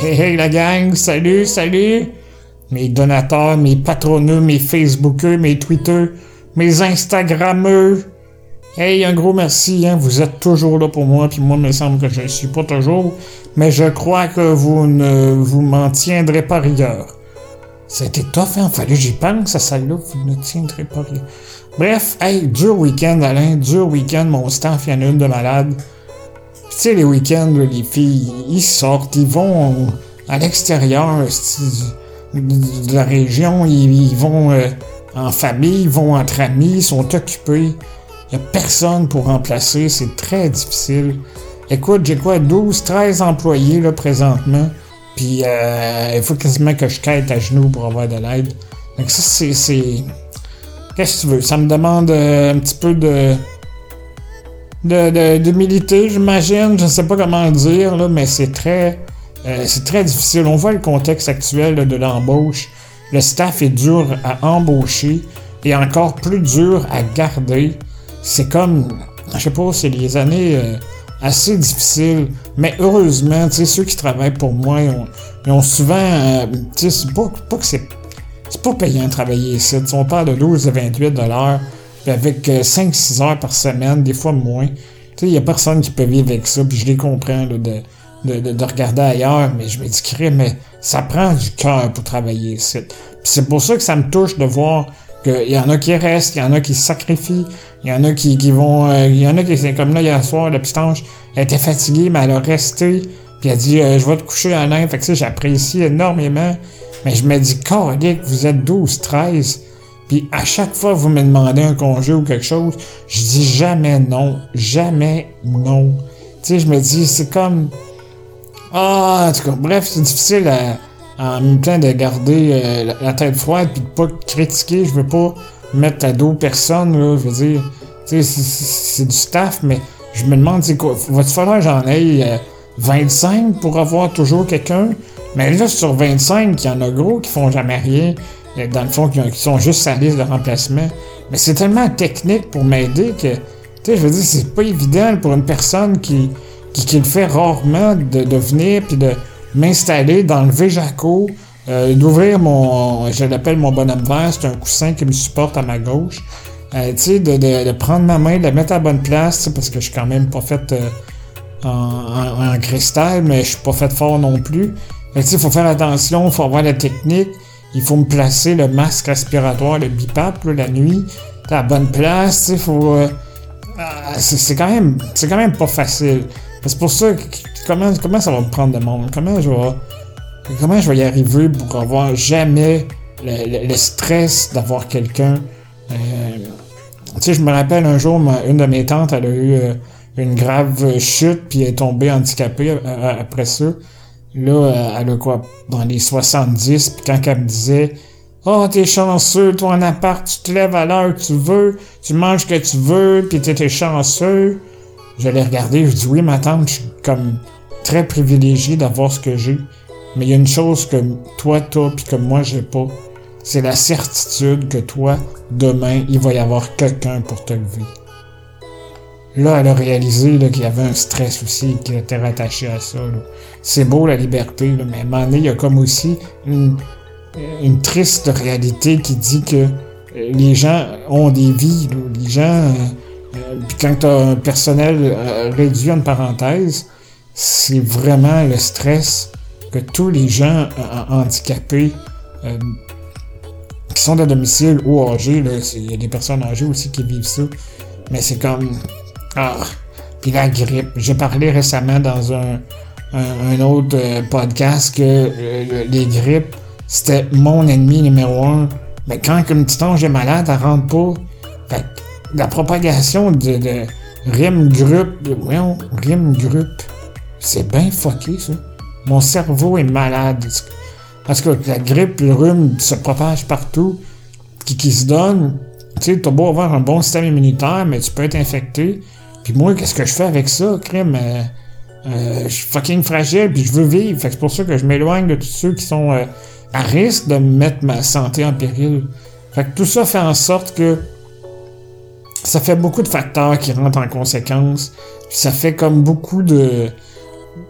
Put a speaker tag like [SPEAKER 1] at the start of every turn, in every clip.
[SPEAKER 1] Hey, hey, la gang, salut, salut! Mes donateurs, mes patronneux, mes Facebookeux, mes Twitter, mes Instagrammeux. Hey, un gros merci, hein, vous êtes toujours là pour moi, puis moi, il me semble que je ne suis pas toujours, mais je crois que vous ne vous m'en tiendrez pas rigueur. C'était tough, hein, fallait que j'y pense, ça, ça là, vous ne tiendrez pas rigueur. Bref, hey, dur week-end, Alain, dur week-end, mon staff, il y en a une de malade. Sais, les week-ends, les filles, ils sortent, ils vont à l'extérieur de la région, ils, vont euh, en famille, ils vont entre amis, ils sont occupés. Il n'y a personne pour remplacer, c'est très difficile. Écoute, j'ai quoi, 12, 13 employés là présentement, puis euh, il faut quasiment que je quête à genoux pour avoir de l'aide. Donc ça, c'est... Qu'est-ce que tu veux? Ça me demande euh, un petit peu de de, d'humilité, j'imagine. Je ne sais pas comment dire, là, mais c'est très, euh, c'est très difficile. On voit le contexte actuel de l'embauche. Le staff est dur à embaucher et encore plus dur à garder. C'est comme, je sais pas, c'est des années euh, assez difficiles. Mais heureusement, ceux qui travaillent pour moi, ils ont, souvent, euh, c'est pas, pas que c'est, c'est pas payant de travailler ici. On parle de 12 à 28 dollars avec 5-6 euh, heures par semaine, des fois moins. Tu sais, il n'y a personne qui peut vivre avec ça, puis je les comprends de, de, regarder ailleurs, mais je me dis, mais ça prend du cœur pour travailler ici. c'est pour ça que ça me touche de voir qu'il y en a qui restent, il y en a qui se sacrifient, il y en a qui, qui vont... Euh, il y en a qui, c'est comme là, hier soir, la ange, elle était fatiguée, mais elle a resté, puis elle a dit, euh, je vais te coucher à l'air. Fait que ça, j'apprécie énormément. Mais je me dis, que vous êtes 12, 13, puis à chaque fois que vous me demandez un congé ou quelque chose, je dis jamais non. Jamais non. Tu sais, je me dis, c'est comme... Ah, en tout cas, bref, c'est difficile en même temps de garder euh, la, tête froide puis de pas critiquer. Je veux pas mettre à dos personne, là. Je veux dire, tu sais, c'est du staff, mais je me demande, c'est quoi, va-t-il falloir j'en aille 25 euh, pour avoir toujours quelqu'un? Mais là, sur 25, il y en a gros qui font jamais rien dans le fond, qui, sont juste sa liste de remplacement. Mais c'est tellement technique pour m'aider que, tu sais, je veux dire, c'est pas évident pour une personne qui, qui, le fait rarement de, venir puis de m'installer dans le Véjaco, euh, d'ouvrir mon, je l'appelle mon bonhomme vert, c'est un coussin qui me supporte à ma gauche. Euh, tu sais, de, prendre ma main, de la mettre à bonne place, parce que je suis quand même pas fait euh, en, en, cristal, mais je suis pas fait fort non plus. Tu sais, il faut faire attention, il faut avoir la technique il faut me placer le masque respiratoire, le BIPAP, la nuit, à la bonne place, il faut... Euh, ah, c'est quand même pas facile. C'est pour ça que comment, ça va me prendre de monde? Comment je vais comment je vais y arriver pour avoir jamais le, stress d'avoir quelqu'un? Euh, je me rappelle un jour, une de mes tantes, elle a eu euh, une grave chute puis elle est tombée handicapée après ça. Là, elle a quoi, dans les 70, puis quand elle me disait Oh, t'es chanceux, toi en appart, tu te lèves à l'heure que tu veux, tu manges que tu veux, puis t'es chanceux. Je l'ai regardé, je dis oui, ma tante, je suis comme très privilégié d'avoir ce que j'ai. Mais il y a une chose que toi, toi, puis que moi, j'ai pas. C'est la certitude que toi, demain, il va y avoir quelqu'un pour te lever. Là, elle a réalisé qu'il y avait un stress aussi qui était rattaché à ça. C'est beau la liberté, mais à un moment donné, il y a comme aussi une, triste réalité qui dit que euh, les gens ont des vies. Les gens, euh, euh, puis quand tu as un personnel réduit en parenthèse, c'est vraiment le stress que tous les gens handicapés qui sont de domicile ou âgés, il y a des personnes âgées aussi qui vivent ça, mais c'est comme ah, puis la grippe. J'ai parlé récemment dans un, un, autre euh, podcast que euh, les grippes, c'était mon ennemi numéro un. Mais quand une petite ange est malade, elle rentre pas. Fait la propagation de, de rime groupe, c'est bien fucké ça. Mon cerveau est malade. Parce que la grippe, le rhume se propage partout, qui, qui se donne. Tu sais, t'as beau avoir un bon système immunitaire, mais tu peux être infecté. Puis moi, qu'est-ce que je fais avec ça, crème? Euh, euh, je suis fucking fragile, puis je veux vivre. Fait que c'est pour ça que je m'éloigne de tous ceux qui sont euh, à risque de mettre ma santé en péril. Fait que tout ça fait en sorte que ça fait beaucoup de facteurs qui rentrent en conséquence. Ça fait comme beaucoup de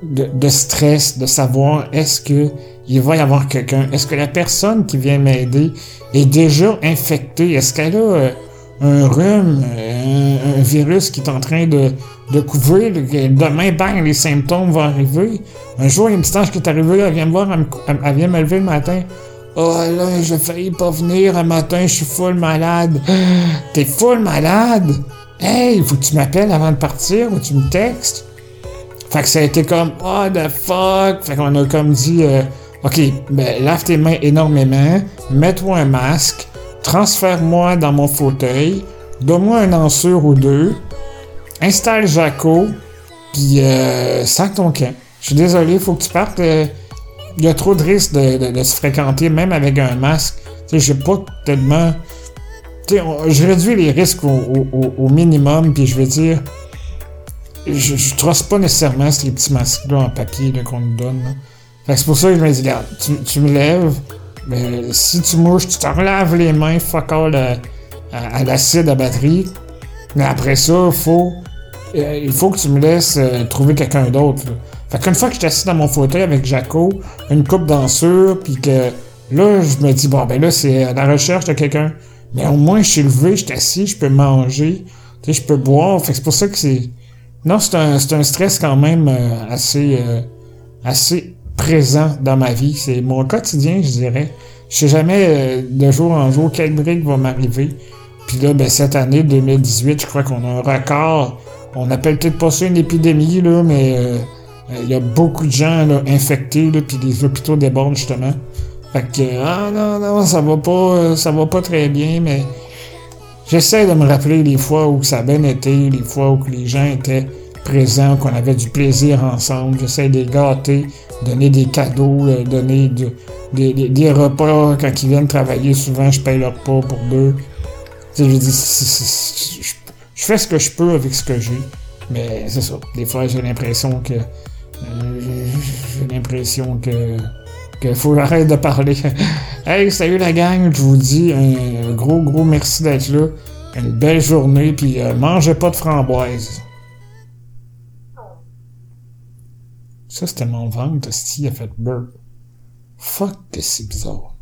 [SPEAKER 1] de, stress, de savoir est-ce que il va y avoir quelqu'un, est-ce que la personne qui vient m'aider est déjà infectée, est-ce qu'elle a un rhume, un, virus qui est en train de, de couvrir, demain, bang, les symptômes vont arriver. Un jour, il y a une petite qui est arrivée, elle vient me voir, elle, vient me lever le matin. Oh là, j'ai failli pas venir un matin, je suis full malade. T'es full malade? Hey, faut que tu m'appelles avant de partir ou tu me textes. Fait que ça a été comme, oh the fuck. Fait qu'on a comme dit, euh, ok, ben, lave tes mains énormément, mets-toi un masque, transfère-moi dans mon fauteuil, donne-moi un ensure ou deux, installe Jaco, puis euh, sac ton camp. Je suis désolé, faut que tu partes. Euh, il y a trop de risques de, se fréquenter, même avec un masque. Tu sais, j'ai pas tellement. Tu sais, je réduis les risques au, minimum, puis je vais dire. Je, je trosse pas nécessairement ces petits masques-là en papier qu'on nous donne. Fait que c'est pour ça que je me dis, regarde, tu, me lèves, mais si tu mouches, tu te relaves les mains, fuck all à, à, l'acide à batterie. Mais après ça, faut, euh, il faut que tu me laisses euh, trouver quelqu'un d'autre. Fait qu'une fois que je suis assis dans mon fauteuil avec Jaco, une coupe dansure, puis que là, je me dis, bon, ben là, c'est à la recherche de quelqu'un. Mais au moins, je suis levé, je suis assis, je peux manger, je peux boire. Fait que c'est pour ça que c'est... Non, c'est un, un stress quand même euh, assez, euh, assez présent dans ma vie. C'est mon quotidien, je dirais. Je sais jamais euh, de jour en jour quel break va m'arriver. Puis là, ben, cette année, 2018, je crois qu'on a un record. On appelle peut-être pas ça une épidémie, mais euh, il y a beaucoup de gens là, infectés, là, puis les hôpitaux débordent justement. Fait que, ah non, non, ça va pas, euh, ça va pas très bien, mais j'essaie de me rappeler les fois où ça a bien été, les fois où les gens étaient qu'on avait du plaisir ensemble. J'essaie de les gâter, donner des cadeaux, euh, donner des, repas quand ils viennent travailler. Souvent, je paye leur repas pour deux. je dis, je fais ce que je peux avec ce que j'ai. Mais c'est ça. Des fois, j'ai l'impression que euh, j'ai l'impression que qu'il faut que j'arrête de parler. hey, salut la gang, je vous dis un gros gros merci d'être là. Une belle journée, puis euh, mangez pas de framboises. Ça, c'était mon ventre, il a fait burp. Fuck que c'est bizarre.